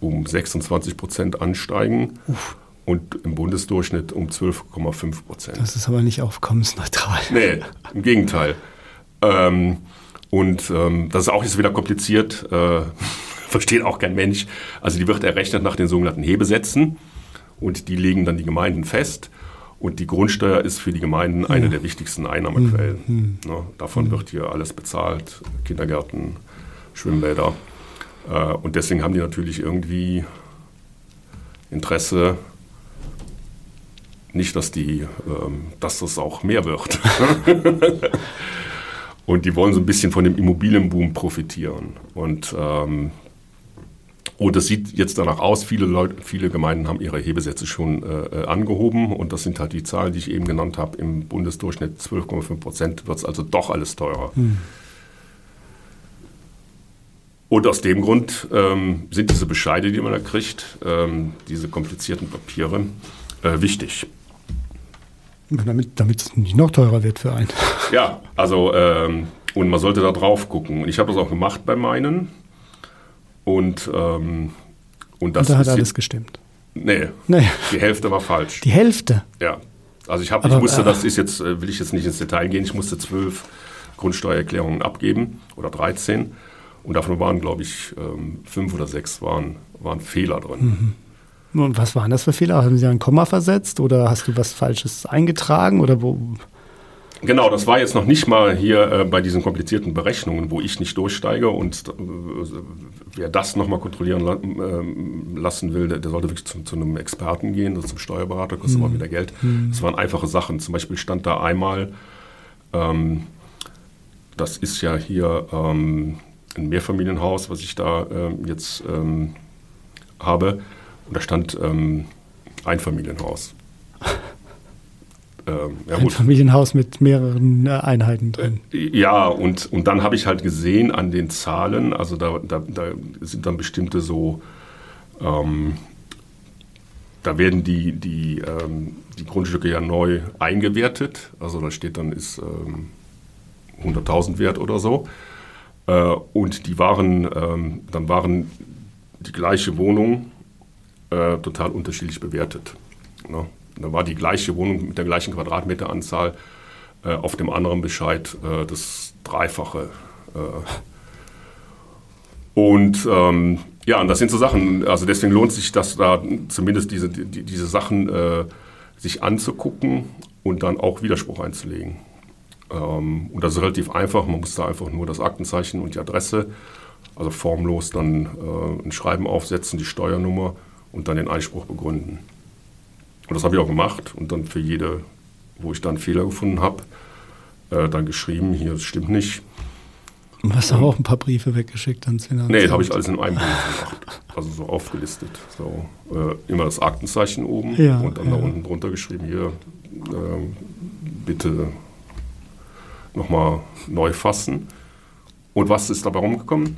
um 26 Prozent ansteigen. Uff. Und im Bundesdurchschnitt um 12,5 Prozent. Das ist aber nicht aufkommensneutral. Nee, im Gegenteil. Ähm, und ähm, das ist auch jetzt wieder kompliziert, äh, versteht auch kein Mensch. Also die wird errechnet nach den sogenannten Hebesätzen und die legen dann die Gemeinden fest. Und die Grundsteuer ist für die Gemeinden eine der wichtigsten Einnahmequellen. Mhm. Ne, davon mhm. wird hier alles bezahlt, Kindergärten, Schwimmbäder. Äh, und deswegen haben die natürlich irgendwie Interesse, nicht, dass, die, ähm, dass das auch mehr wird. und die wollen so ein bisschen von dem Immobilienboom profitieren. Und ähm, und oh, das sieht jetzt danach aus, viele, Leute, viele Gemeinden haben ihre Hebesätze schon äh, angehoben und das sind halt die Zahlen, die ich eben genannt habe. Im Bundesdurchschnitt 12,5 Prozent wird es also doch alles teurer. Hm. Und aus dem Grund ähm, sind diese Bescheide, die man da kriegt, ähm, diese komplizierten Papiere, äh, wichtig. Damit, damit es nicht noch teurer wird für einen. Ja, also ähm, und man sollte da drauf gucken. Und ich habe das auch gemacht bei meinen. Und, ähm, und das und da hat alles gestimmt. Nee, nee, die Hälfte war falsch. Die Hälfte? Ja. Also ich, hab, ich musste, äh, das ist jetzt, äh, will ich jetzt nicht ins Detail gehen, ich musste zwölf Grundsteuererklärungen abgeben oder 13. Und davon waren, glaube ich, ähm, fünf oder sechs waren, waren Fehler drin. Mhm. Und was waren das für Fehler? Haben Sie ein Komma versetzt oder hast du was Falsches eingetragen oder wo? Genau, das war jetzt noch nicht mal hier äh, bei diesen komplizierten Berechnungen, wo ich nicht durchsteige. Und äh, wer das nochmal kontrollieren la äh, lassen will, der, der, sollte wirklich zu, zu, einem Experten gehen, also zum Steuerberater, kostet mhm. aber wieder Geld. Mhm. Das waren einfache Sachen. Zum Beispiel stand da einmal, ähm, das ist ja hier ähm, ein Mehrfamilienhaus, was ich da ähm, jetzt ähm, habe. Und da stand ähm, Einfamilienhaus. Ähm, ja, Ein. Familienhaus mit mehreren äh, Einheiten drin. Äh, ja, und, und dann habe ich halt gesehen an den Zahlen, also da, da, da sind dann bestimmte so, ähm, da werden die, die, ähm, die Grundstücke ja neu eingewertet. Also da steht dann, ist ähm, 100.000 wert oder so. Äh, und die waren, ähm, dann waren die gleiche Wohnung äh, total unterschiedlich bewertet. Ne? Da war die gleiche Wohnung mit der gleichen Quadratmeteranzahl äh, auf dem anderen Bescheid äh, das Dreifache. Äh. Und ähm, ja, und das sind so Sachen, also deswegen lohnt sich das da zumindest diese, die, diese Sachen äh, sich anzugucken und dann auch Widerspruch einzulegen. Ähm, und das ist relativ einfach, man muss da einfach nur das Aktenzeichen und die Adresse, also formlos dann äh, ein Schreiben aufsetzen, die Steuernummer und dann den Einspruch begründen. Und das habe ich auch gemacht und dann für jede, wo ich dann Fehler gefunden habe, äh, dann geschrieben, hier, das stimmt nicht. Und hast du auch ein paar Briefe weggeschickt ans Finanzamt? Nee, habe ich alles in einem Brief gemacht. Also so aufgelistet. So, äh, immer das Aktenzeichen oben ja, und dann ja. da unten drunter geschrieben, hier, äh, bitte nochmal neu fassen. Und was ist dabei rumgekommen?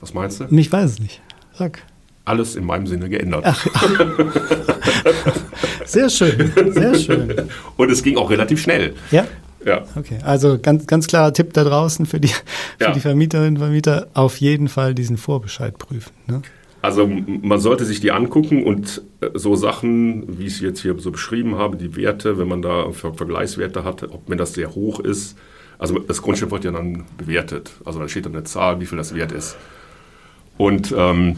Was meinst du? Ich weiß es nicht. Sag. Alles in meinem Sinne geändert. Ach, sehr schön, sehr schön. Und es ging auch relativ schnell. Ja? Ja. Okay, also ganz, ganz klarer Tipp da draußen für die, für ja. die Vermieterinnen und Vermieter, auf jeden Fall diesen Vorbescheid prüfen. Ne? Also man sollte sich die angucken und äh, so Sachen, wie ich es jetzt hier so beschrieben habe, die Werte, wenn man da Vergleichswerte hat, ob mir das sehr hoch ist. Also das Grundstück wird ja dann bewertet. Also da steht dann eine Zahl, wie viel das wert ist. Und ähm,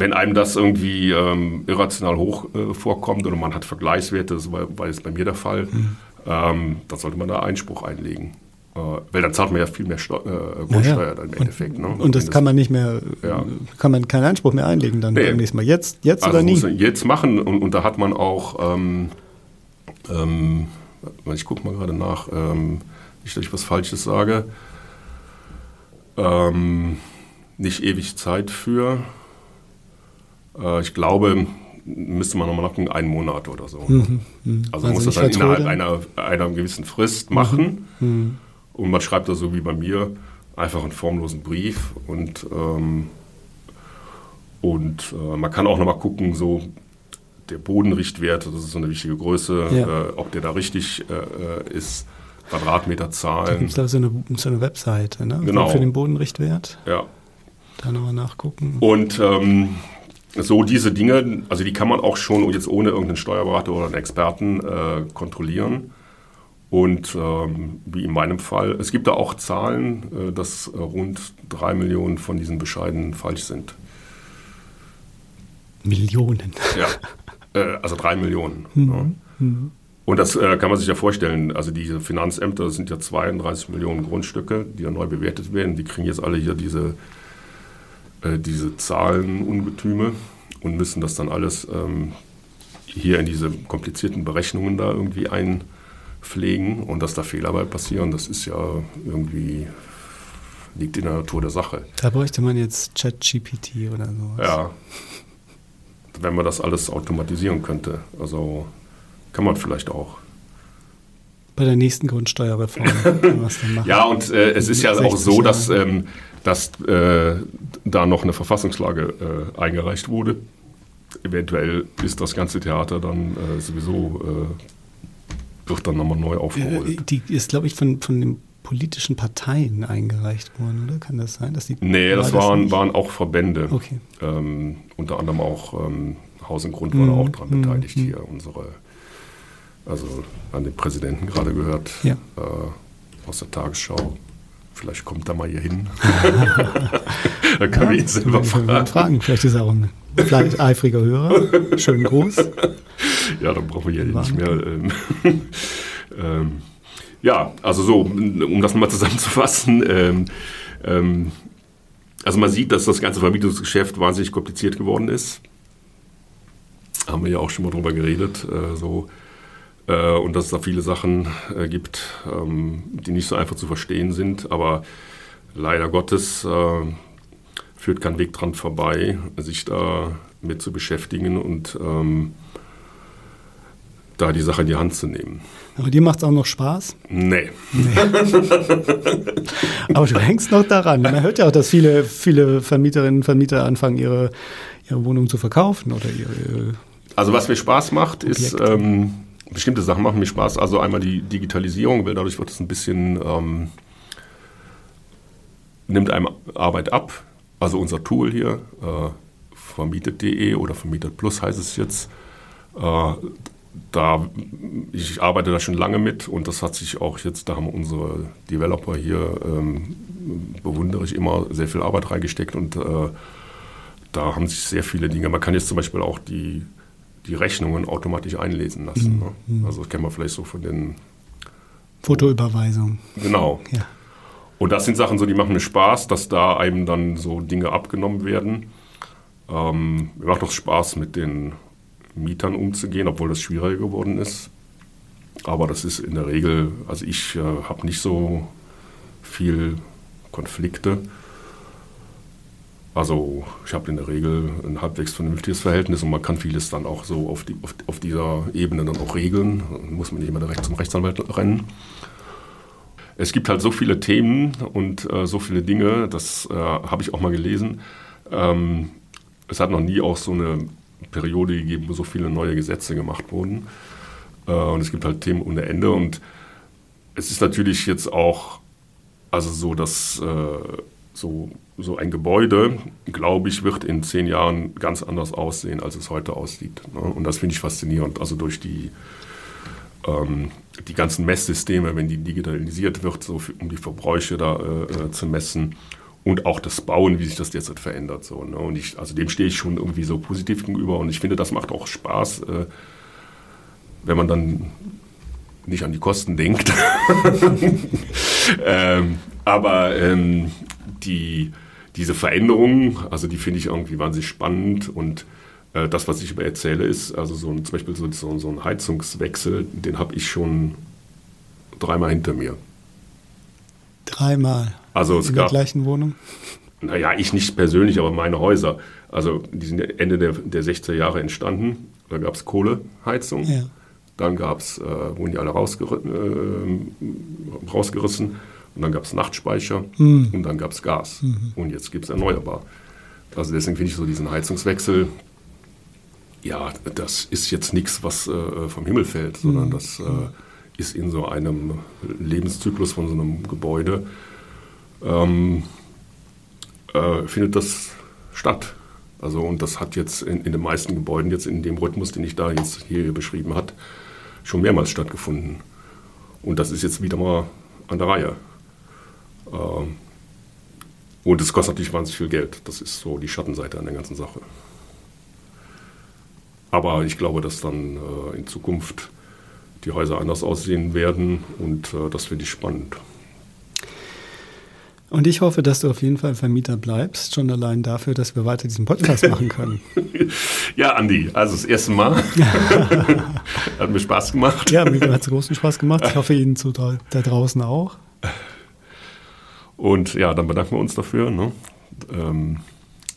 wenn einem das irgendwie ähm, irrational hoch äh, vorkommt oder man hat Vergleichswerte, das war, war jetzt bei mir der Fall, mhm. ähm, dann sollte man da Einspruch einlegen. Äh, weil dann zahlt man ja viel mehr Steu äh, Grundsteuer ja, im Endeffekt. Und, ne? und das, das kann man nicht mehr, ja. kann man keinen Einspruch mehr einlegen dann nee. beim nächsten Mal. Jetzt, jetzt also oder nie? Jetzt machen und, und, da hat man auch, ähm, ähm ich gucke mal gerade nach, ähm, nicht, dass ich was Falsches sage, ähm, nicht ewig Zeit für. Äh, ich glaube, müsste man nochmal nachgucken, einen Monat oder so. Mhm, mh. Also, man also muss das dann innerhalb einer, einer, gewissen Frist machen. Mhm, mhm. Und man schreibt da so wie bei mir einfach einen formlosen Brief und, ähm, und äh, man kann auch nochmal gucken, so der Bodenrichtwert, das ist so eine wichtige Größe, ja. äh, ob der da richtig äh, ist. Quadratmeterzahlen. Da gibt es da so eine, so eine Webseite, ne? Genau. Für den Bodenrichtwert. Ja. Da nochmal nachgucken. Und ähm, so diese Dinge, also die kann man auch schon jetzt ohne irgendeinen Steuerberater oder einen Experten äh, kontrollieren. Und ähm, wie in meinem Fall, es gibt da auch Zahlen, äh, dass äh, rund drei Millionen von diesen Bescheiden falsch sind. Millionen? Ja, äh, also drei Millionen. Mhm. Ja. Mhm. Und das äh, kann man sich ja vorstellen. Also diese Finanzämter sind ja 32 Millionen Grundstücke, die ja neu bewertet werden. Die kriegen jetzt alle hier diese, äh, diese Zahlenungetüme und müssen das dann alles ähm, hier in diese komplizierten Berechnungen da irgendwie einpflegen. Und dass da Fehler bei passieren, das ist ja irgendwie liegt in der Natur der Sache. Da bräuchte man jetzt ChatGPT oder sowas. Ja, wenn man das alles automatisieren könnte. Also kann man vielleicht auch. Bei der nächsten Grundsteuerreform. ja, und äh, es ist ja auch so, dass, ähm, dass äh, da noch eine Verfassungslage äh, eingereicht wurde. Eventuell ist das ganze Theater dann äh, sowieso, äh, wird dann nochmal neu aufgerollt. Äh, die ist, glaube ich, von, von den politischen Parteien eingereicht worden, oder? Kann das sein? Dass die nee, das, waren, das waren auch Verbände. Okay. Ähm, unter anderem auch ähm, Haus und Grund war mhm. da auch dran beteiligt mhm. hier, unsere also an den Präsidenten gerade gehört ja. äh, aus der Tagesschau. Vielleicht kommt er mal hier hin. da können ja, wir ihn selber fragen. fragen. Vielleicht ist er auch ein vielleicht eifriger Hörer. Schön groß. Ja, dann brauchen wir hier nicht mehr. Ähm, ähm, ja, also so, um das mal zusammenzufassen. Ähm, ähm, also man sieht, dass das ganze Vermietungsgeschäft wahnsinnig kompliziert geworden ist. Haben wir ja auch schon mal drüber geredet. Äh, so äh, und dass es da viele Sachen äh, gibt, ähm, die nicht so einfach zu verstehen sind. Aber leider Gottes äh, führt kein Weg dran vorbei, sich da mit zu beschäftigen und ähm, da die Sache in die Hand zu nehmen. Aber dir macht es auch noch Spaß? Nee. nee. Aber du hängst noch daran. Man hört ja auch, dass viele, viele Vermieterinnen und Vermieter anfangen, ihre, ihre Wohnung zu verkaufen oder ihre. Also was mir Spaß macht, Objekte. ist ähm, bestimmte Sachen machen mir Spaß. Also einmal die Digitalisierung, weil dadurch wird es ein bisschen, ähm, nimmt einem Arbeit ab. Also unser Tool hier, äh, vermietet.de oder vermietet plus heißt es jetzt. Äh, da, ich arbeite da schon lange mit und das hat sich auch jetzt, da haben unsere Developer hier, ähm, bewundere ich immer, sehr viel Arbeit reingesteckt und äh, da haben sich sehr viele Dinge, man kann jetzt zum Beispiel auch die die Rechnungen automatisch einlesen lassen. Mhm. Ne? Also das kennen wir vielleicht so von den Fotoüberweisung. Genau. Ja. Und das sind Sachen so, die machen mir Spaß, dass da einem dann so Dinge abgenommen werden. Ähm, mir macht auch Spaß, mit den Mietern umzugehen, obwohl das schwieriger geworden ist. Aber das ist in der Regel, also ich äh, habe nicht so viel Konflikte. Also ich habe in der Regel ein halbwegs vernünftiges Verhältnis und man kann vieles dann auch so auf, die, auf, auf dieser Ebene dann auch regeln. Dann muss man nicht immer direkt zum Rechtsanwalt rennen. Es gibt halt so viele Themen und äh, so viele Dinge, das äh, habe ich auch mal gelesen. Ähm, es hat noch nie auch so eine Periode gegeben, wo so viele neue Gesetze gemacht wurden. Äh, und es gibt halt Themen ohne Ende. Und es ist natürlich jetzt auch, also so, dass äh, so, so ein Gebäude, glaube ich, wird in zehn Jahren ganz anders aussehen, als es heute aussieht. Ne? Und das finde ich faszinierend. Also durch die, ähm, die ganzen Messsysteme, wenn die digitalisiert wird, so für, um die Verbräuche da äh, äh, zu messen und auch das Bauen, wie sich das jetzt verändert. So, ne? Und ich, also dem stehe ich schon irgendwie so positiv gegenüber und ich finde, das macht auch Spaß, äh, wenn man dann nicht an die Kosten denkt. ähm, aber ähm, die, diese Veränderungen, also die finde ich irgendwie wahnsinnig spannend und äh, das, was ich über erzähle, ist, also so ein, zum Beispiel so, so, so ein Heizungswechsel, den habe ich schon dreimal hinter mir. Dreimal? Also es In gab, der gleichen Wohnung? Naja, ich nicht persönlich, aber meine Häuser. Also die sind Ende der, der 60er Jahre entstanden. Da gab es Kohleheizung. Ja. Dann gab es, äh, wurden die alle rausger äh, rausgerissen. Und dann gab es Nachtspeicher mhm. und dann gab es Gas. Mhm. Und jetzt gibt es erneuerbar. Also deswegen finde ich so diesen Heizungswechsel, ja, das ist jetzt nichts, was äh, vom Himmel fällt, sondern mhm. das äh, ist in so einem Lebenszyklus von so einem Gebäude, ähm, äh, findet das statt. Also und das hat jetzt in, in, den meisten Gebäuden jetzt in dem Rhythmus, den ich da jetzt hier beschrieben habe, schon mehrmals stattgefunden. Und das ist jetzt wieder mal an der Reihe. Ähm, und es kostet natürlich wahnsinnig viel Geld. Das ist so die Schattenseite an der ganzen Sache. Aber ich glaube, dass dann äh, in Zukunft die Häuser anders aussehen werden und äh, das finde ich spannend. Und ich hoffe, dass du auf jeden Fall Vermieter bleibst, schon allein dafür, dass wir weiter diesen Podcast machen können. ja, Andi, also das erste Mal. hat mir Spaß gemacht. Ja, mir hat es großen Spaß gemacht. Ich hoffe Ihnen zu, da draußen auch. Und ja, dann bedanken wir uns dafür, ne? ähm,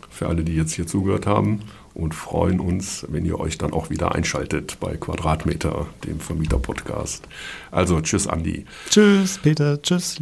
für alle, die jetzt hier zugehört haben und freuen uns, wenn ihr euch dann auch wieder einschaltet bei Quadratmeter, dem Vermieter-Podcast. Also, tschüss, Andi. Tschüss, Peter. Tschüss.